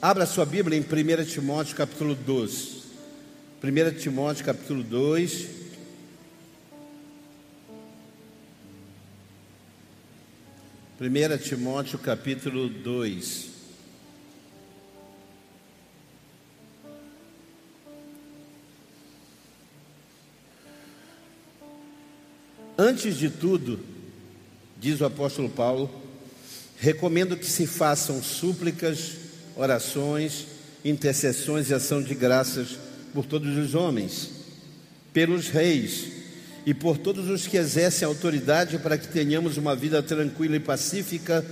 Abra sua Bíblia em 1 Timóteo capítulo 2. 1 Timóteo capítulo 2. Primeira Timóteo capítulo 2. Antes de tudo, diz o apóstolo Paulo, recomendo que se façam súplicas, orações, intercessões e ação de graças por todos os homens, pelos reis e por todos os que exercem autoridade para que tenhamos uma vida tranquila e pacífica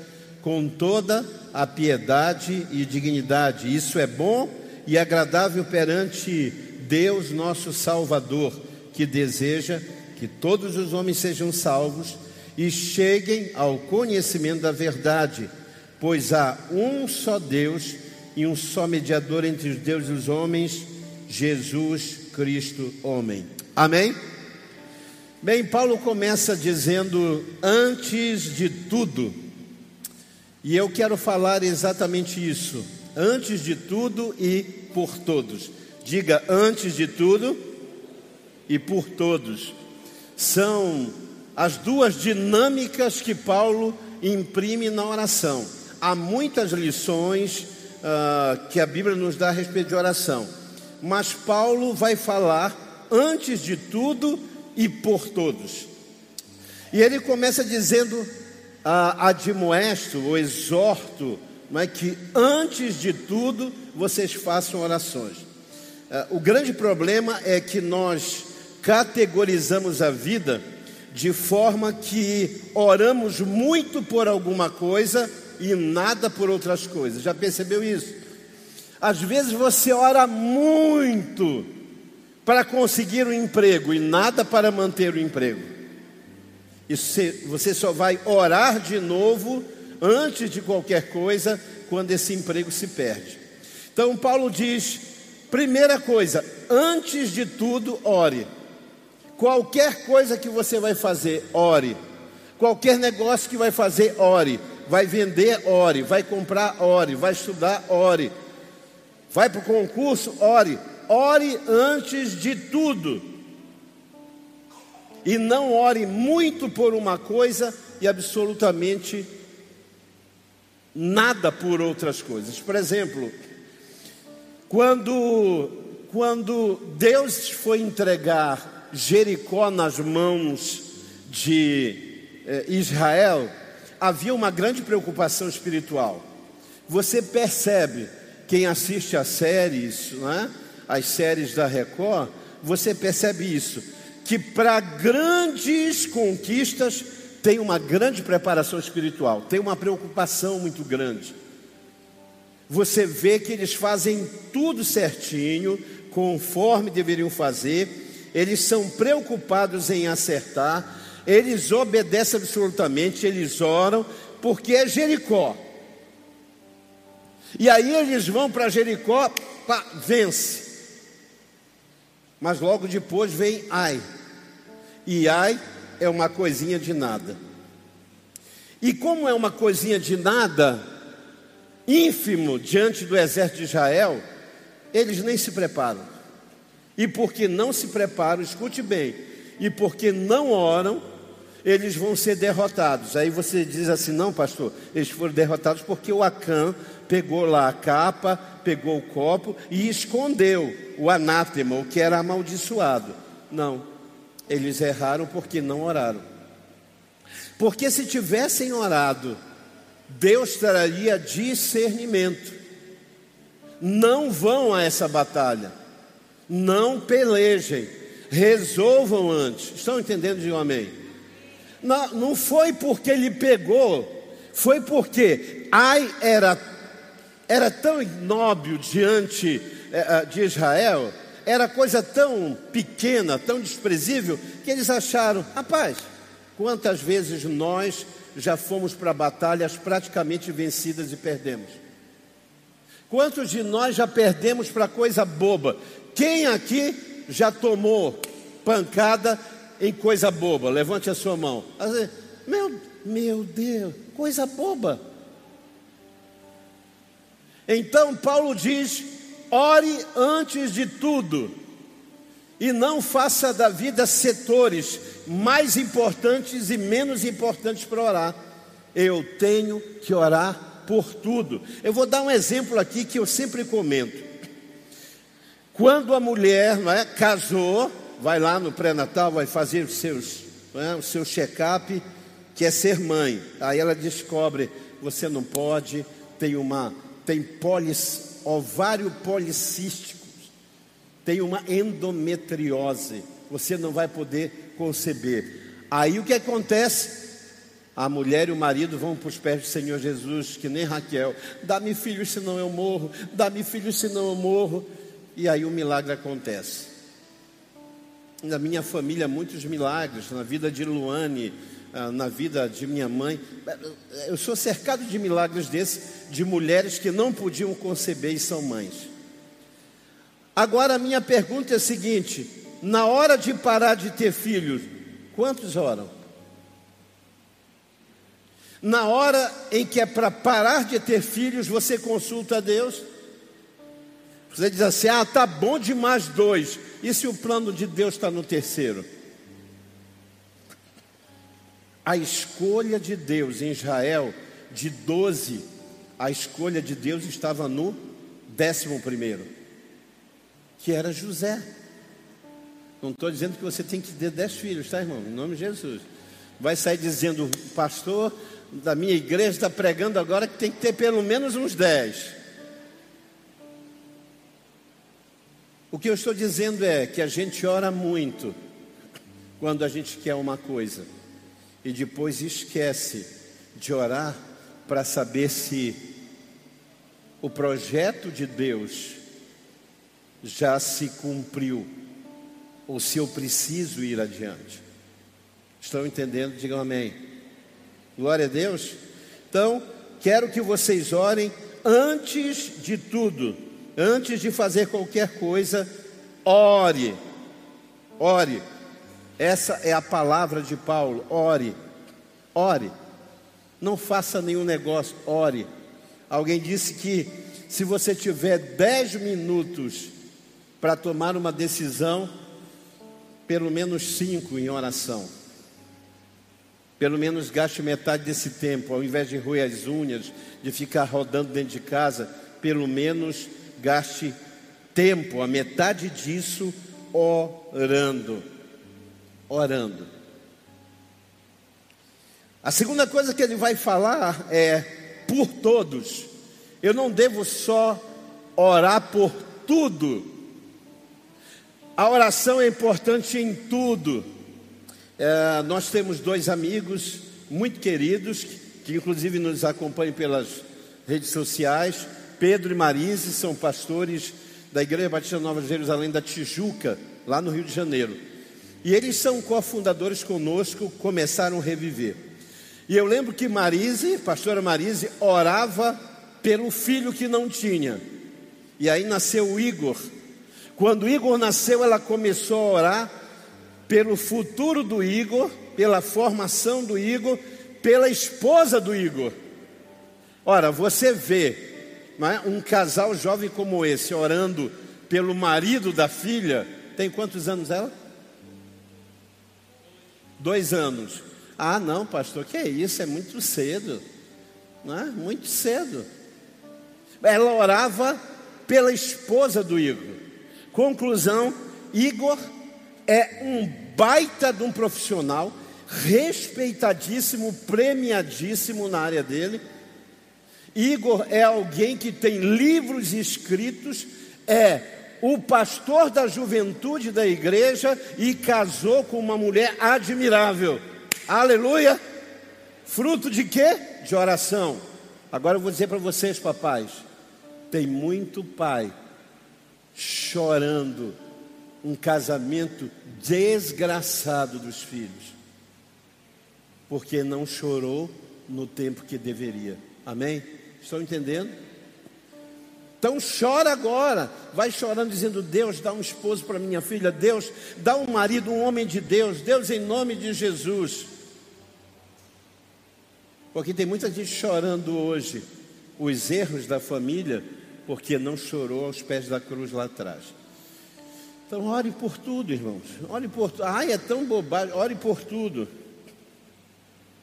com toda a piedade e dignidade. Isso é bom e agradável perante Deus, nosso Salvador, que deseja que todos os homens sejam salvos e cheguem ao conhecimento da verdade, pois há um só Deus e um só mediador entre os deuses e os homens, Jesus Cristo, homem. Amém? Bem, Paulo começa dizendo antes de tudo, e eu quero falar exatamente isso, antes de tudo e por todos. Diga antes de tudo e por todos são as duas dinâmicas que Paulo imprime na oração. Há muitas lições uh, que a Bíblia nos dá a respeito de oração, mas Paulo vai falar antes de tudo e por todos. E ele começa dizendo: uh, admoesto ou exorto, não é que antes de tudo vocês façam orações. Uh, o grande problema é que nós categorizamos a vida de forma que oramos muito por alguma coisa e nada por outras coisas. Já percebeu isso? Às vezes você ora muito para conseguir um emprego e nada para manter o emprego. Isso você só vai orar de novo antes de qualquer coisa quando esse emprego se perde. Então Paulo diz: primeira coisa, antes de tudo, ore. Qualquer coisa que você vai fazer, ore. Qualquer negócio que vai fazer, ore. Vai vender, ore. Vai comprar, ore. Vai estudar, ore. Vai para o concurso, ore. Ore antes de tudo. E não ore muito por uma coisa e absolutamente nada por outras coisas. Por exemplo, quando, quando Deus foi entregar Jericó nas mãos de eh, Israel, havia uma grande preocupação espiritual. Você percebe, quem assiste às séries, é? as séries da Record, você percebe isso, que para grandes conquistas tem uma grande preparação espiritual, tem uma preocupação muito grande. Você vê que eles fazem tudo certinho, conforme deveriam fazer, eles são preocupados em acertar, eles obedecem absolutamente, eles oram, porque é Jericó. E aí eles vão para Jericó, pá, vence. Mas logo depois vem Ai. E Ai é uma coisinha de nada. E como é uma coisinha de nada, ínfimo diante do exército de Israel, eles nem se preparam. E porque não se preparam, escute bem, e porque não oram, eles vão ser derrotados. Aí você diz assim: não, pastor, eles foram derrotados porque o Acã pegou lá a capa, pegou o copo e escondeu o anátema, o que era amaldiçoado. Não, eles erraram porque não oraram. Porque se tivessem orado, Deus traria discernimento. Não vão a essa batalha não pelejem, resolvam antes. Estão entendendo de um amém? Não, não foi porque ele pegou, foi porque Ai era, era tão ignóbil diante é, de Israel, era coisa tão pequena, tão desprezível, que eles acharam, rapaz, quantas vezes nós já fomos para batalhas praticamente vencidas e perdemos? Quantos de nós já perdemos para coisa boba? Quem aqui já tomou pancada em coisa boba? Levante a sua mão. Meu, meu Deus, coisa boba. Então Paulo diz: ore antes de tudo, e não faça da vida setores mais importantes e menos importantes para orar. Eu tenho que orar por tudo. Eu vou dar um exemplo aqui que eu sempre comento. Quando a mulher não é, casou, vai lá no pré-natal, vai fazer os seus, é, o seu check-up, que é ser mãe. Aí ela descobre, você não pode, tem uma, tem polis, ovário policístico, tem uma endometriose, você não vai poder conceber. Aí o que acontece? A mulher e o marido vão para os pés do Senhor Jesus, que nem Raquel, dá-me filhos senão eu morro, dá-me filhos senão eu morro. E aí o milagre acontece. Na minha família, muitos milagres, na vida de Luane, ah, na vida de minha mãe. Eu sou cercado de milagres desses, de mulheres que não podiam conceber e são mães. Agora a minha pergunta é a seguinte: na hora de parar de ter filhos, quantos oram? Na hora em que é para parar de ter filhos, você consulta a Deus? Você diz assim: ah, tá bom demais dois. E se o plano de Deus está no terceiro? A escolha de Deus em Israel, de doze, a escolha de Deus estava no décimo primeiro, que era José. Não estou dizendo que você tem que ter dez filhos, tá, irmão? Em nome de Jesus. Vai sair dizendo, pastor da minha igreja está pregando agora que tem que ter pelo menos uns dez. O que eu estou dizendo é que a gente ora muito quando a gente quer uma coisa e depois esquece de orar para saber se o projeto de Deus já se cumpriu ou se eu preciso ir adiante. Estão entendendo? Digam amém. Glória a Deus. Então, quero que vocês orem antes de tudo antes de fazer qualquer coisa, ore. Ore. Essa é a palavra de Paulo. Ore. Ore. Não faça nenhum negócio, ore. Alguém disse que se você tiver dez minutos para tomar uma decisão, pelo menos cinco em oração. Pelo menos gaste metade desse tempo, ao invés de roer as unhas, de ficar rodando dentro de casa, pelo menos gaste tempo, a metade disso, orando. Orando. A segunda coisa que ele vai falar é por todos. Eu não devo só orar por tudo. A oração é importante em tudo. É, nós temos dois amigos muito queridos, que, que inclusive nos acompanham pelas redes sociais. Pedro e Marise são pastores da Igreja Batista Nova Jerusalém da Tijuca, lá no Rio de Janeiro. E eles são cofundadores conosco, começaram a reviver. E eu lembro que Marise, pastora Marise, orava pelo filho que não tinha. E aí nasceu o Igor. Quando o Igor nasceu, ela começou a orar pelo futuro do Igor, pela formação do Igor, pela esposa do Igor. Ora, você vê é? um casal jovem como esse, orando pelo marido da filha, tem quantos anos ela? Dois anos. Ah, não, pastor, que é isso? É muito cedo. Não é? Muito cedo. Ela orava pela esposa do Igor. Conclusão: Igor é um baita de um profissional, respeitadíssimo, premiadíssimo na área dele Igor é alguém que tem livros escritos, é o pastor da juventude da igreja e casou com uma mulher admirável. Aleluia! Fruto de quê? De oração. Agora eu vou dizer para vocês, papais: tem muito pai chorando um casamento desgraçado dos filhos, porque não chorou no tempo que deveria. Amém? Estão entendendo? Então chora agora, vai chorando dizendo: Deus, dá um esposo para minha filha, Deus, dá um marido, um homem de Deus, Deus em nome de Jesus. Porque tem muita gente chorando hoje os erros da família, porque não chorou aos pés da cruz lá atrás. Então, ore por tudo, irmãos. Ore por tudo. Ai, é tão bobagem. Ore por tudo.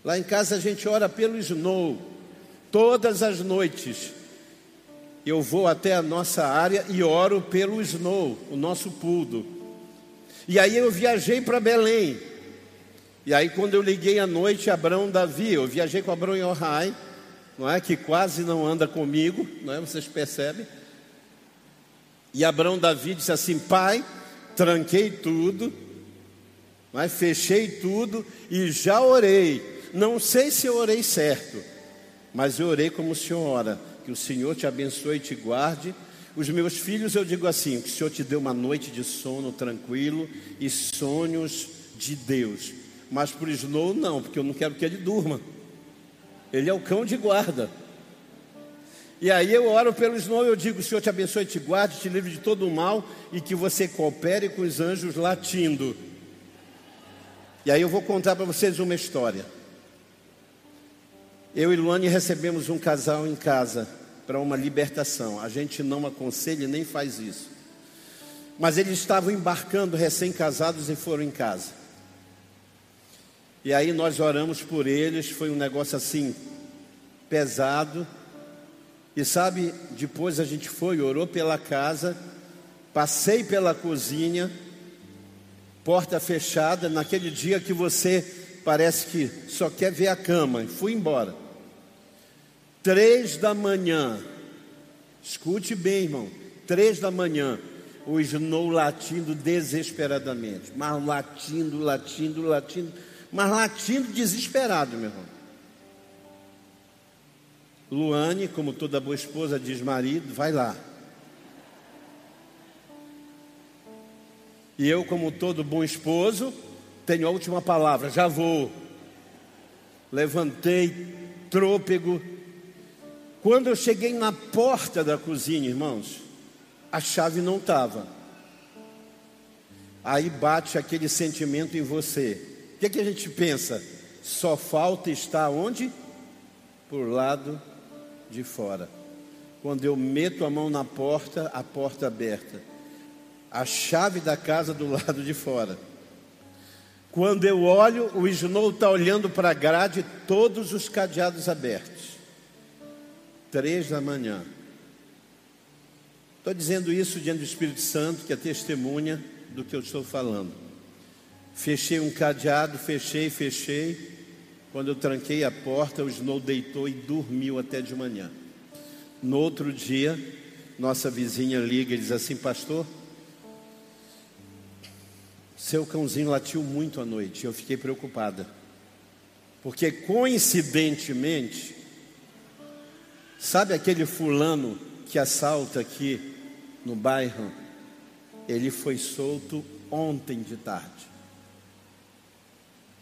Lá em casa a gente ora pelo Snow. Todas as noites. Eu vou até a nossa área e oro pelo Snow, o nosso pudo. E aí eu viajei para Belém. E aí quando eu liguei à noite, Abraão Davi, eu viajei com Abraão Yohai, não é? Que quase não anda comigo, não é? Vocês percebem? E Abraão Davi disse assim: Pai, tranquei tudo, mas fechei tudo e já orei. Não sei se eu orei certo, mas eu orei como o Senhor ora. Que o Senhor te abençoe e te guarde. Os meus filhos, eu digo assim: que o Senhor te dê uma noite de sono tranquilo e sonhos de Deus. Mas para o Snow, não, porque eu não quero que ele durma. Ele é o cão de guarda. E aí eu oro pelo Snow, eu digo: o Senhor te abençoe, te guarde, te livre de todo o mal e que você coopere com os anjos latindo. E aí eu vou contar para vocês uma história. Eu e Luane recebemos um casal em casa para uma libertação. A gente não aconselha nem faz isso. Mas eles estavam embarcando recém-casados e foram em casa. E aí nós oramos por eles, foi um negócio assim pesado. E sabe, depois a gente foi, orou pela casa, passei pela cozinha, porta fechada, naquele dia que você parece que só quer ver a cama, e fui embora. Três da manhã, escute bem, irmão, três da manhã, o Snow latindo desesperadamente, mas latindo, latindo, latindo, mas latindo desesperado, meu irmão. Luane, como toda boa esposa, diz marido, vai lá. E eu, como todo bom esposo, tenho a última palavra, já vou. Levantei, trôpego. Quando eu cheguei na porta da cozinha, irmãos, a chave não estava. Aí bate aquele sentimento em você. O que, é que a gente pensa? Só falta estar onde? Por lado de fora. Quando eu meto a mão na porta, a porta aberta. A chave da casa do lado de fora. Quando eu olho, o Snow está olhando para a grade, todos os cadeados abertos. Três da manhã. Estou dizendo isso diante do Espírito Santo, que é testemunha do que eu estou falando. Fechei um cadeado, fechei, fechei. Quando eu tranquei a porta, o Snow deitou e dormiu até de manhã. No outro dia, nossa vizinha liga e diz assim: Pastor, seu cãozinho latiu muito à noite. Eu fiquei preocupada, porque coincidentemente, sabe aquele fulano que assalta aqui no bairro? Ele foi solto ontem de tarde.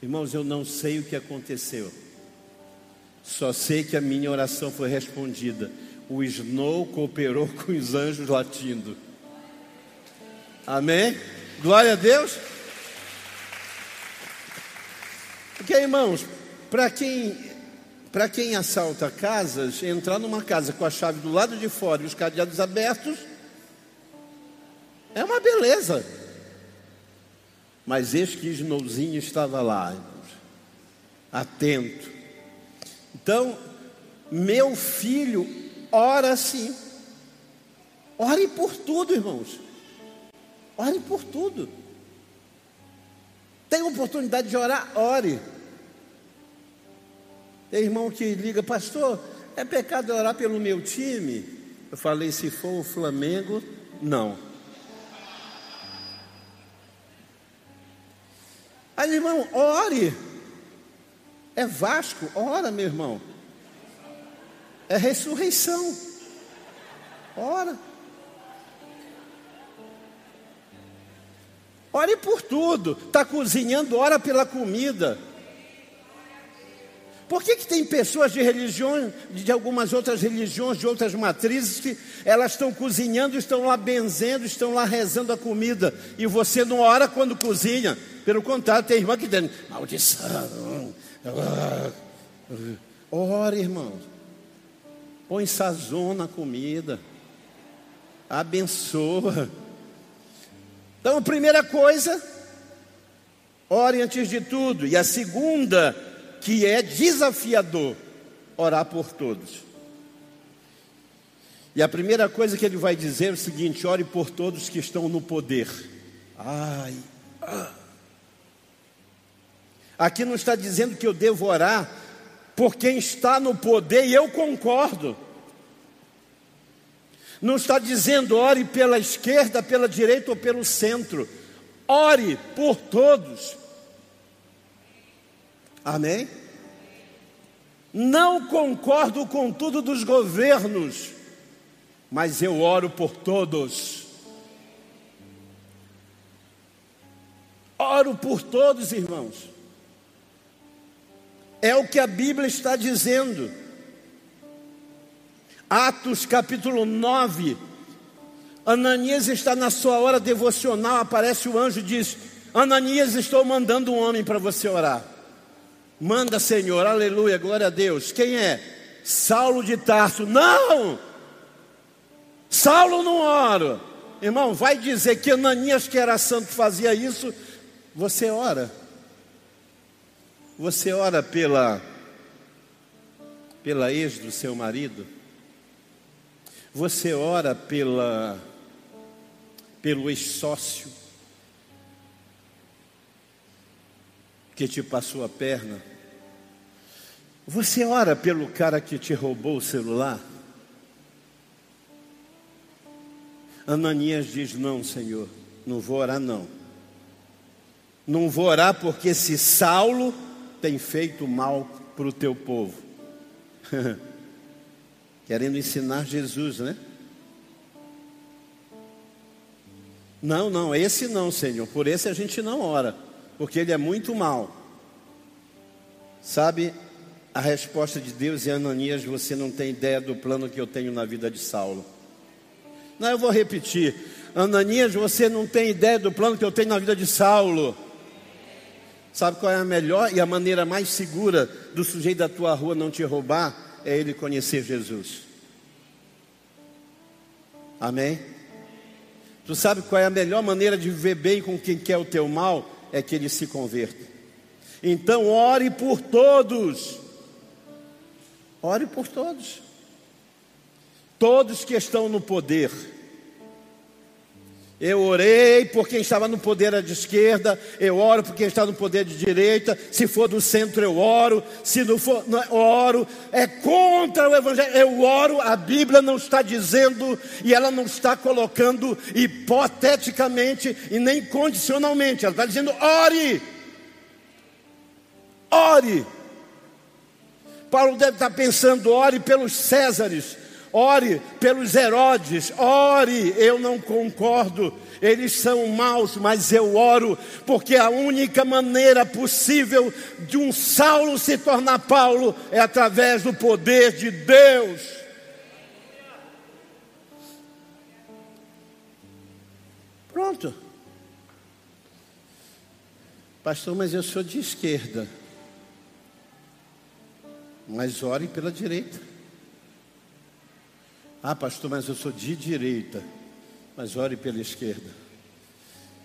Irmãos, eu não sei o que aconteceu. Só sei que a minha oração foi respondida. O Snow cooperou com os anjos latindo. Amém? Glória a Deus. Porque, irmãos, para quem para quem assalta casas, entrar numa casa com a chave do lado de fora e os cadeados abertos é uma beleza. Mas este Snowzinho estava lá, atento. Então, meu filho ora sim. Ore por tudo, irmãos. Ore por tudo. Tem oportunidade de orar? Ore. Tem irmão que liga, pastor, é pecado orar pelo meu time? Eu falei, se for o Flamengo, não. Aí, irmão, ore. É Vasco, ora, meu irmão. É ressurreição. Ora. Ore por tudo. Está cozinhando, ora pela comida. Por que, que tem pessoas de religiões, de algumas outras religiões, de outras matrizes, que elas estão cozinhando, estão lá benzendo, estão lá rezando a comida, e você não ora quando cozinha? Pelo contrário, tem irmã que diz, maldição. Ore, irmãos. Põe sazon na comida. Abençoa. Então, a primeira coisa, ore antes de tudo. E a segunda, que é desafiador, orar por todos. E a primeira coisa que ele vai dizer é o seguinte: ore por todos que estão no poder. Ai. Aqui não está dizendo que eu devo orar por quem está no poder, e eu concordo. Não está dizendo ore pela esquerda, pela direita ou pelo centro. Ore por todos. Amém? Não concordo com tudo dos governos mas eu oro por todos. Oro por todos, irmãos. É o que a Bíblia está dizendo. Atos capítulo 9. Ananias está na sua hora devocional, aparece o anjo e diz: Ananias, estou mandando um homem para você orar. Manda, Senhor, aleluia, glória a Deus. Quem é? Saulo de Tarso. Não! Saulo não ora. Irmão, vai dizer que Ananias, que era santo, fazia isso. Você ora. Você ora pela pela ex do seu marido. Você ora pela pelo ex-sócio que te passou a perna. Você ora pelo cara que te roubou o celular. Ananias diz: Não, Senhor, não vou orar, não. Não vou orar porque se Saulo tem feito mal para o teu povo. Querendo ensinar Jesus, né? Não, não, esse não, Senhor. Por esse a gente não ora, porque ele é muito mal. Sabe, a resposta de Deus e Ananias, você não tem ideia do plano que eu tenho na vida de Saulo. Não, eu vou repetir. Ananias, você não tem ideia do plano que eu tenho na vida de Saulo. Sabe qual é a melhor e a maneira mais segura do sujeito da tua rua não te roubar? É ele conhecer Jesus. Amém? Tu sabe qual é a melhor maneira de viver bem com quem quer o teu mal? É que ele se converta. Então, ore por todos. Ore por todos todos que estão no poder. Eu orei por quem estava no poder à esquerda, eu oro por quem está no poder de direita, se for do centro eu oro, se não for, não, eu oro, é contra o evangelho, eu oro, a Bíblia não está dizendo e ela não está colocando hipoteticamente e nem condicionalmente, ela está dizendo ore, ore. Paulo deve estar pensando, ore pelos Césares, ore pelos Herodes, ore, eu não concordo, eles são maus, mas eu oro, porque a única maneira possível de um Saulo se tornar Paulo é através do poder de Deus. Pronto. Pastor, mas eu sou de esquerda. Mas ore pela direita. Ah, pastor, mas eu sou de direita. Mas ore pela esquerda.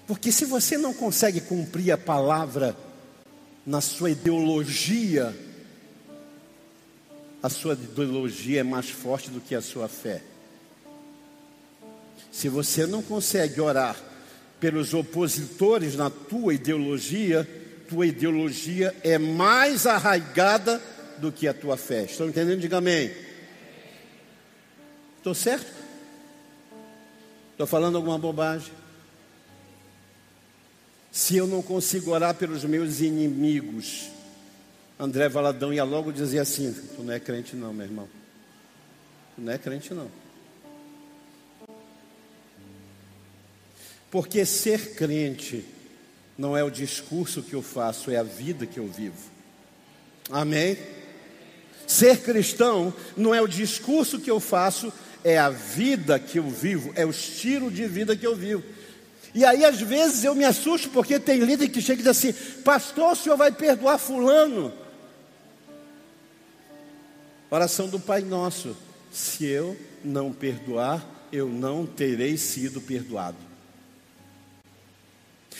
Porque se você não consegue cumprir a palavra na sua ideologia, a sua ideologia é mais forte do que a sua fé. Se você não consegue orar pelos opositores na tua ideologia, tua ideologia é mais arraigada do que a tua fé. Estão entendendo? Diga amém. Estou certo? Estou falando alguma bobagem? Se eu não consigo orar pelos meus inimigos, André Valadão ia logo dizer assim: Tu não é crente, não, meu irmão. Tu não é crente, não. Porque ser crente não é o discurso que eu faço, é a vida que eu vivo. Amém? Ser cristão não é o discurso que eu faço, é a vida que eu vivo, é o estilo de vida que eu vivo. E aí, às vezes, eu me assusto porque tem líder que chega e diz assim: Pastor, o senhor vai perdoar Fulano? Oração do Pai Nosso: Se eu não perdoar, eu não terei sido perdoado.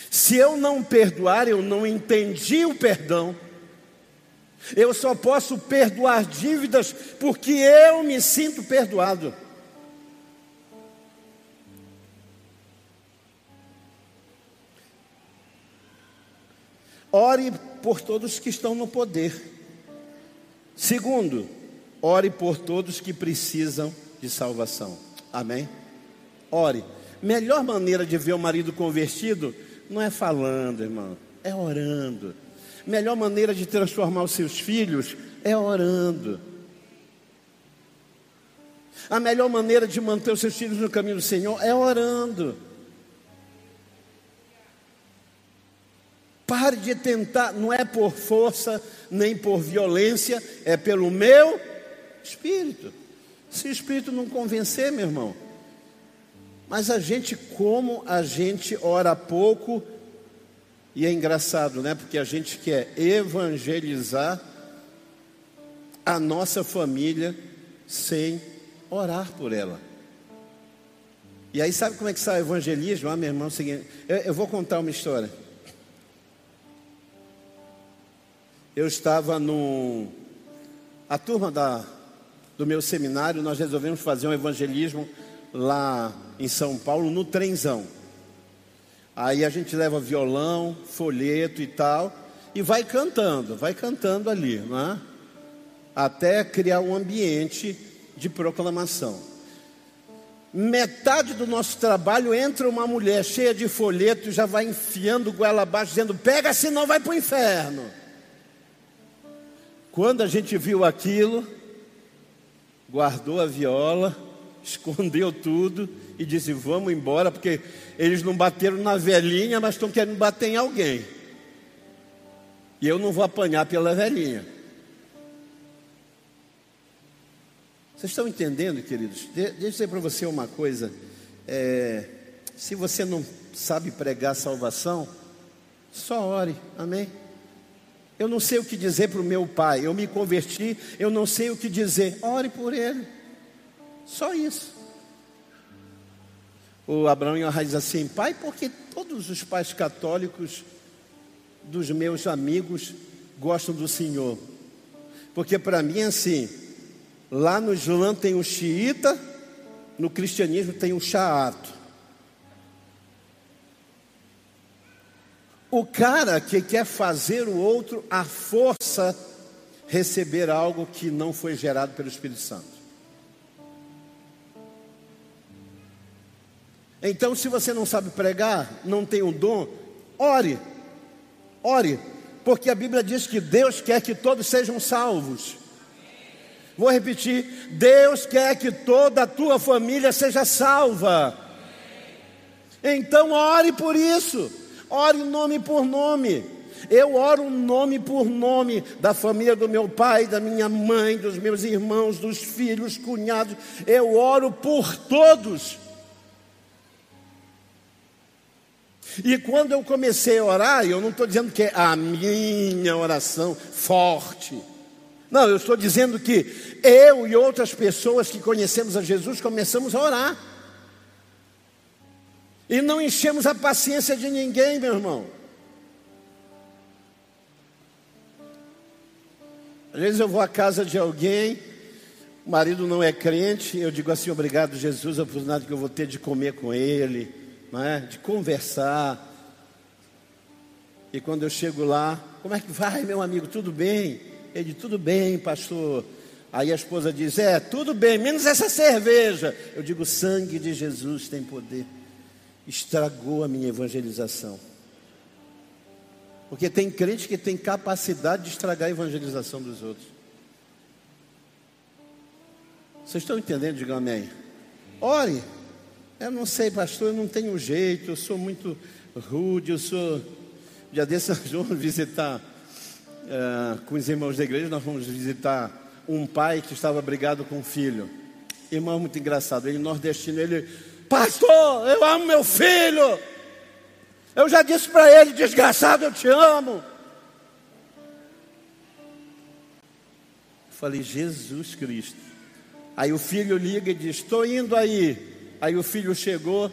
Se eu não perdoar, eu não entendi o perdão. Eu só posso perdoar dívidas porque eu me sinto perdoado. Ore por todos que estão no poder. Segundo, ore por todos que precisam de salvação. Amém? Ore. Melhor maneira de ver o marido convertido não é falando, irmão, é orando. Melhor maneira de transformar os seus filhos é orando. A melhor maneira de manter os seus filhos no caminho do Senhor é orando. Pare de tentar, não é por força nem por violência, é pelo meu espírito. Se o espírito não convencer, meu irmão, mas a gente, como a gente ora pouco, e é engraçado, né? Porque a gente quer evangelizar a nossa família sem orar por ela. E aí, sabe como é que sai o evangelismo? Ah, meu irmão, é o seguinte, eu, eu vou contar uma história. Eu estava no. A turma da, do meu seminário, nós resolvemos fazer um evangelismo lá em São Paulo, no trenzão. Aí a gente leva violão, folheto e tal, e vai cantando, vai cantando ali, né? até criar um ambiente de proclamação. Metade do nosso trabalho entra uma mulher cheia de folheto, já vai enfiando goela abaixo, dizendo: pega, senão vai para o inferno. Quando a gente viu aquilo, guardou a viola, escondeu tudo e disse: Vamos embora, porque eles não bateram na velhinha, mas estão querendo bater em alguém. E eu não vou apanhar pela velhinha. Vocês estão entendendo, queridos? De deixa eu dizer para você uma coisa. É, se você não sabe pregar salvação, só ore, amém? Eu não sei o que dizer para o meu pai. Eu me converti, eu não sei o que dizer. Ore por ele. Só isso. O Abraão diz assim: Pai, porque todos os pais católicos dos meus amigos gostam do Senhor? Porque para mim é assim: lá no Islã tem o xiita, no cristianismo tem o xaato. O cara que quer fazer o outro à força receber algo que não foi gerado pelo Espírito Santo. Então, se você não sabe pregar, não tem um dom, ore, ore, porque a Bíblia diz que Deus quer que todos sejam salvos. Vou repetir: Deus quer que toda a tua família seja salva. Então, ore por isso. Ore nome por nome. Eu oro nome por nome da família do meu pai, da minha mãe, dos meus irmãos, dos filhos, cunhados. Eu oro por todos. E quando eu comecei a orar, eu não estou dizendo que é a minha oração forte. Não, eu estou dizendo que eu e outras pessoas que conhecemos a Jesus começamos a orar. E não enchemos a paciência de ninguém, meu irmão. Às vezes eu vou à casa de alguém, o marido não é crente, eu digo assim, obrigado Jesus, a oportunidade que eu vou ter de comer com ele, é? de conversar. E quando eu chego lá, como é que vai, meu amigo? Tudo bem? Ele diz, tudo bem, pastor. Aí a esposa diz, é, tudo bem, menos essa cerveja. Eu digo, sangue de Jesus tem poder estragou a minha evangelização. Porque tem crente que tem capacidade de estragar a evangelização dos outros. Vocês estão entendendo? Digam amém. Ore. Eu não sei, pastor, eu não tenho jeito, eu sou muito rude, eu sou. Dia desse nós vamos visitar uh, com os irmãos da igreja, nós vamos visitar um pai que estava brigado com um filho. Irmão muito engraçado, ele nordestino, ele Pastor, eu amo meu filho. Eu já disse para ele, desgraçado, eu te amo. Eu falei, Jesus Cristo. Aí o filho liga e diz: Estou indo aí. Aí o filho chegou,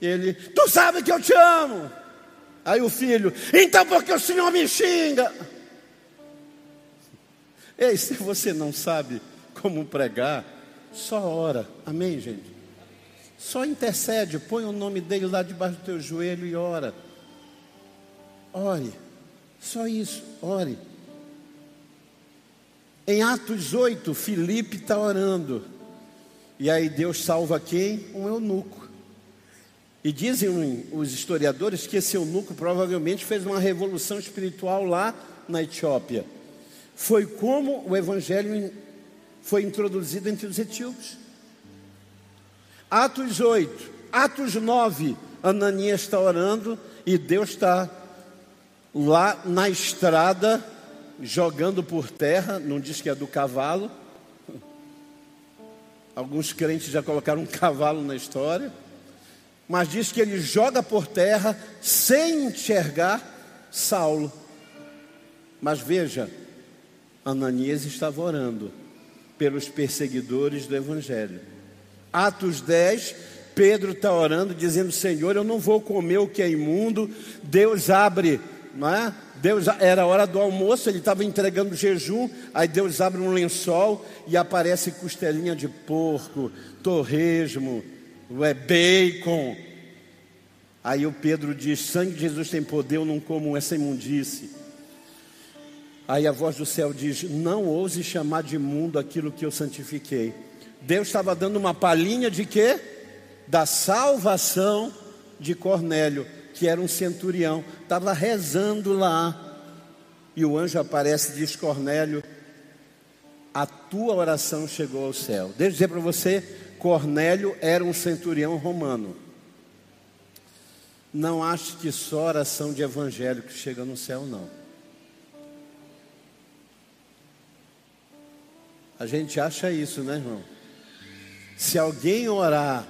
ele, tu sabe que eu te amo. Aí o filho, então por que o senhor me xinga? Ei, se você não sabe como pregar, só ora, amém, gente? Só intercede, põe o nome dele lá debaixo do teu joelho e ora. Ore, só isso, ore. Em Atos 8, Filipe está orando. E aí Deus salva quem? Um eunuco. E dizem os historiadores que esse eunuco provavelmente fez uma revolução espiritual lá na Etiópia. Foi como o evangelho foi introduzido entre os etíopes. Atos 8, Atos 9, Ananias está orando e Deus está lá na estrada jogando por terra, não diz que é do cavalo. Alguns crentes já colocaram um cavalo na história, mas diz que ele joga por terra sem enxergar Saulo. Mas veja, Ananias estava orando pelos perseguidores do Evangelho. Atos 10, Pedro está orando, dizendo: Senhor, eu não vou comer o que é imundo. Deus abre, não é? Deus era a hora do almoço, ele estava entregando jejum, aí Deus abre um lençol e aparece costelinha de porco, torresmo, é bacon. Aí o Pedro diz: Sangue de Jesus tem poder, eu não como essa imundície. Aí a voz do céu diz: Não ouse chamar de imundo aquilo que eu santifiquei. Deus estava dando uma palhinha de quê? Da salvação de Cornélio que era um centurião, estava rezando lá. E o anjo aparece e diz: Cornélio, a tua oração chegou ao céu. Deixa eu dizer para você: Cornélio era um centurião romano. Não acho que só oração de evangélico chega no céu, não. A gente acha isso, né, irmão? Se alguém orar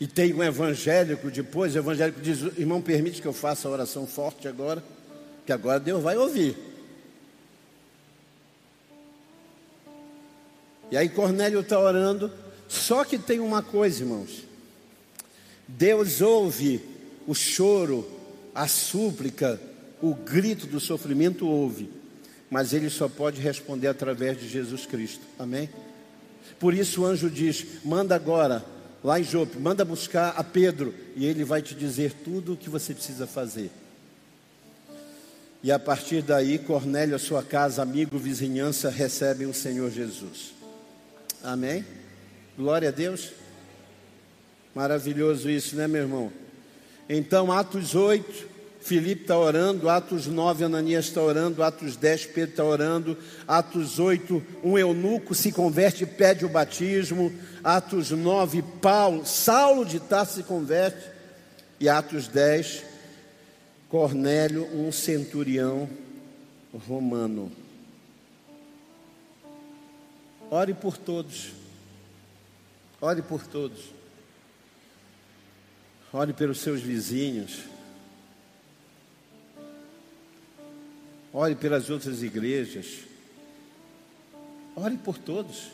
e tem um evangélico depois, o evangélico diz: irmão, permite que eu faça a oração forte agora, que agora Deus vai ouvir. E aí Cornélio está orando, só que tem uma coisa, irmãos. Deus ouve o choro, a súplica, o grito do sofrimento ouve, mas ele só pode responder através de Jesus Cristo. Amém? Por isso o anjo diz: manda agora lá em Jope, manda buscar a Pedro e ele vai te dizer tudo o que você precisa fazer. E a partir daí, Cornélio, a sua casa, amigo, vizinhança, recebem o Senhor Jesus. Amém? Glória a Deus. Maravilhoso isso, né, meu irmão? Então, Atos 8, Filipe está orando, Atos 9, Ananias está orando, Atos 10, Pedro está orando, Atos 8, um eunuco se converte e pede o batismo, Atos 9, Paulo, Saulo de Tarso se converte, e Atos 10, Cornélio, um centurião romano. Ore por todos, ore por todos, ore pelos seus vizinhos, ore pelas outras igrejas, ore por todos.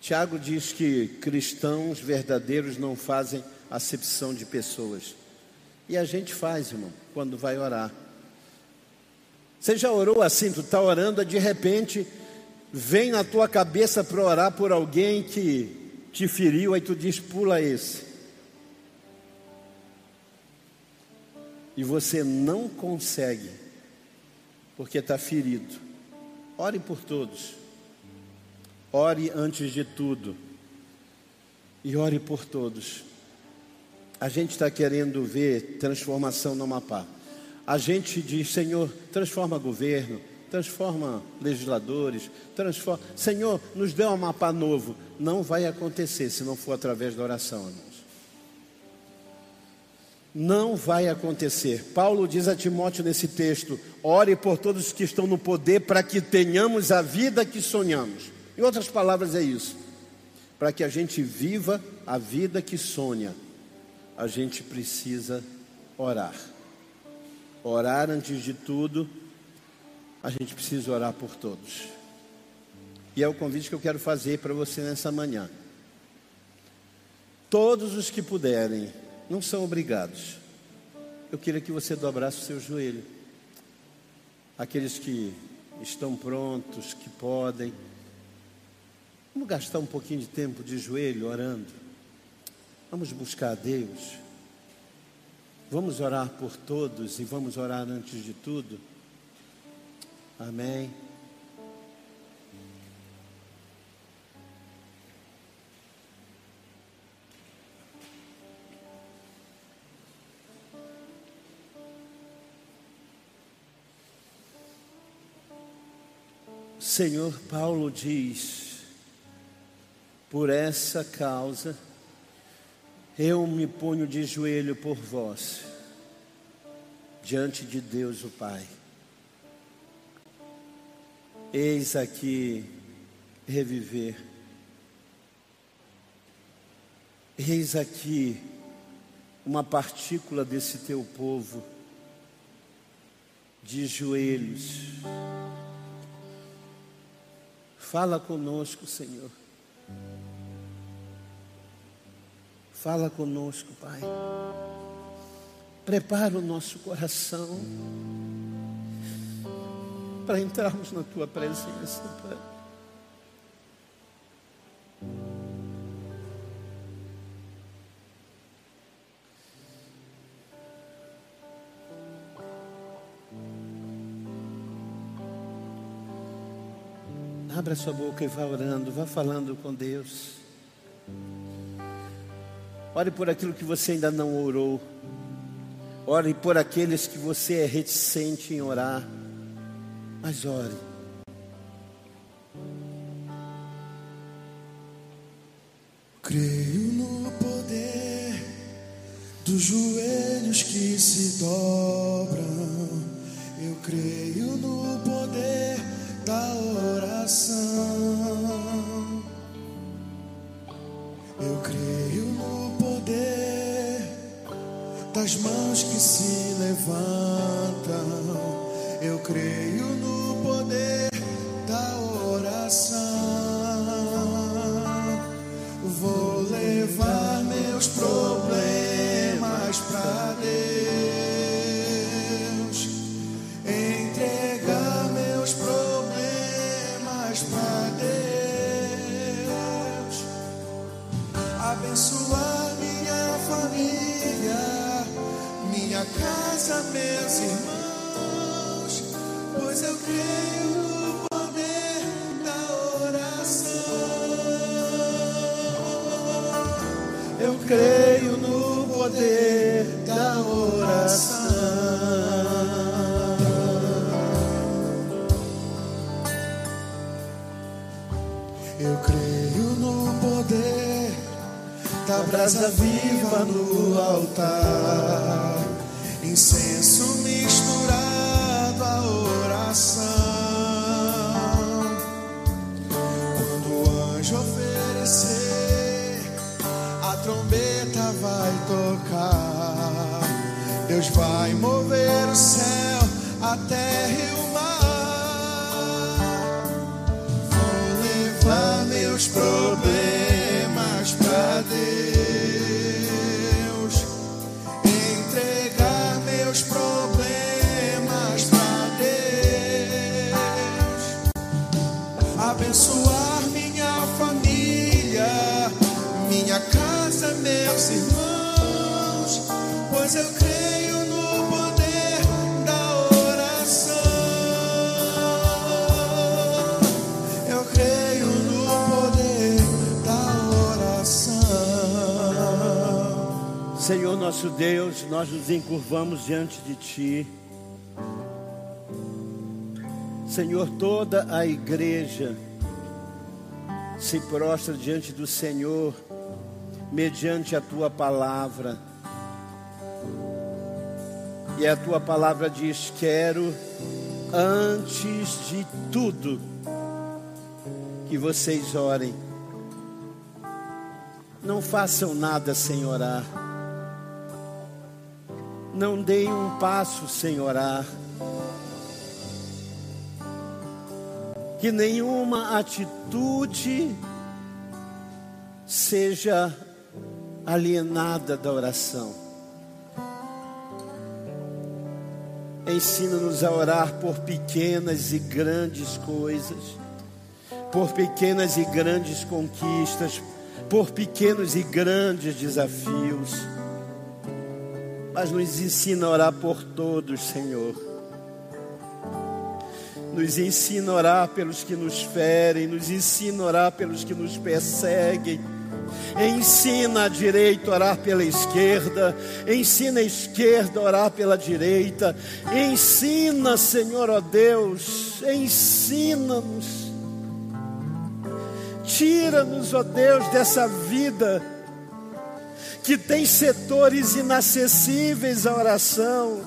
Tiago diz que cristãos verdadeiros não fazem acepção de pessoas. E a gente faz, irmão, quando vai orar. Você já orou assim? Tu está orando, de repente vem na tua cabeça para orar por alguém que te feriu, aí tu diz: pula esse. E você não consegue, porque está ferido, ore por todos, ore antes de tudo, e ore por todos. A gente está querendo ver transformação no Amapá. A gente diz, Senhor, transforma governo, transforma legisladores, transforma. Senhor, nos dê um Amapá novo. Não vai acontecer se não for através da oração, irmão não vai acontecer. Paulo diz a Timóteo nesse texto: ore por todos que estão no poder para que tenhamos a vida que sonhamos. Em outras palavras, é isso. Para que a gente viva a vida que sonha, a gente precisa orar. Orar antes de tudo, a gente precisa orar por todos. E é o convite que eu quero fazer para você nessa manhã. Todos os que puderem, não são obrigados. Eu queria que você dobrasse o seu joelho. Aqueles que estão prontos, que podem. Vamos gastar um pouquinho de tempo de joelho orando. Vamos buscar a Deus. Vamos orar por todos e vamos orar antes de tudo. Amém. Senhor Paulo diz: por essa causa eu me ponho de joelho por vós, diante de Deus o Pai. Eis aqui reviver, eis aqui uma partícula desse teu povo, de joelhos, Fala conosco, Senhor. Fala conosco, Pai. Prepara o nosso coração para entrarmos na tua presença, Pai. Abra sua boca e vá orando, vá falando com Deus. Ore por aquilo que você ainda não orou. Ore por aqueles que você é reticente em orar. Mas ore. Creio no poder dos joelhos que se dobram. Eu creio no poder da oração. Eu creio no poder das mãos que se levantam. Eu creio no poder irmãos, pois eu creio no poder da oração. Eu creio no poder da oração. Eu creio no poder da brasa viva no altar, vai mover o céu, a terra e o mar. Vou levar meus problemas para Deus, entregar meus problemas para Deus, abençoar minha família, minha casa, meus irmãos, pois eu creio nosso Deus, nós nos encurvamos diante de Ti. Senhor, toda a igreja se prostra diante do Senhor, mediante a Tua palavra. E a Tua palavra diz: Quero, antes de tudo, que vocês orem. Não façam nada sem orar. Não deem um passo sem orar. Que nenhuma atitude seja alienada da oração. Ensina-nos a orar por pequenas e grandes coisas, por pequenas e grandes conquistas, por pequenos e grandes desafios. Mas nos ensina a orar por todos, Senhor. Nos ensina a orar pelos que nos ferem, nos ensina a orar pelos que nos perseguem Ensina a direita a orar pela esquerda. Ensina a esquerda a orar pela direita. Ensina, Senhor, ó Deus. Ensina-nos. Tira-nos, ó Deus, dessa vida que tem setores inacessíveis à oração.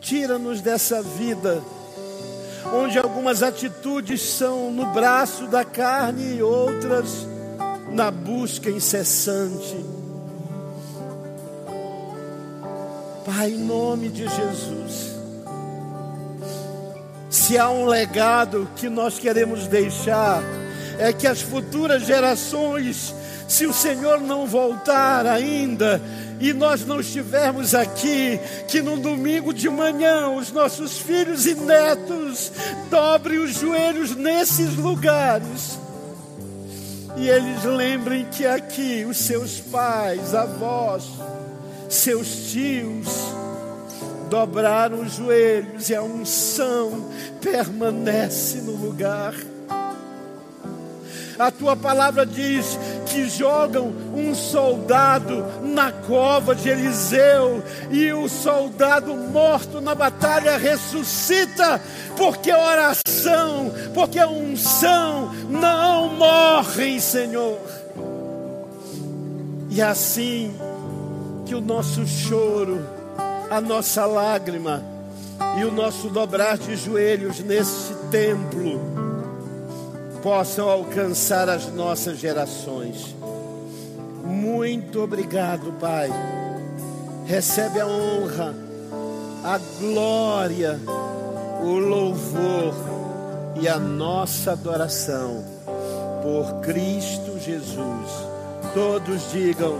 Tira-nos dessa vida onde algumas atitudes são no braço da carne e outras na busca incessante. Pai, em nome de Jesus, se há um legado que nós queremos deixar, é que as futuras gerações, se o Senhor não voltar ainda, e nós não estivermos aqui, que no domingo de manhã os nossos filhos e netos dobrem os joelhos nesses lugares e eles lembrem que aqui os seus pais, avós, seus tios dobraram os joelhos e a unção permanece no lugar. A tua palavra diz que jogam um soldado na cova de Eliseu e o soldado morto na batalha ressuscita, porque oração, porque unção não morrem, Senhor. E é assim que o nosso choro, a nossa lágrima e o nosso dobrar de joelhos neste templo possam alcançar as nossas gerações. Muito obrigado, Pai. Recebe a honra, a glória, o louvor e a nossa adoração por Cristo Jesus. Todos digam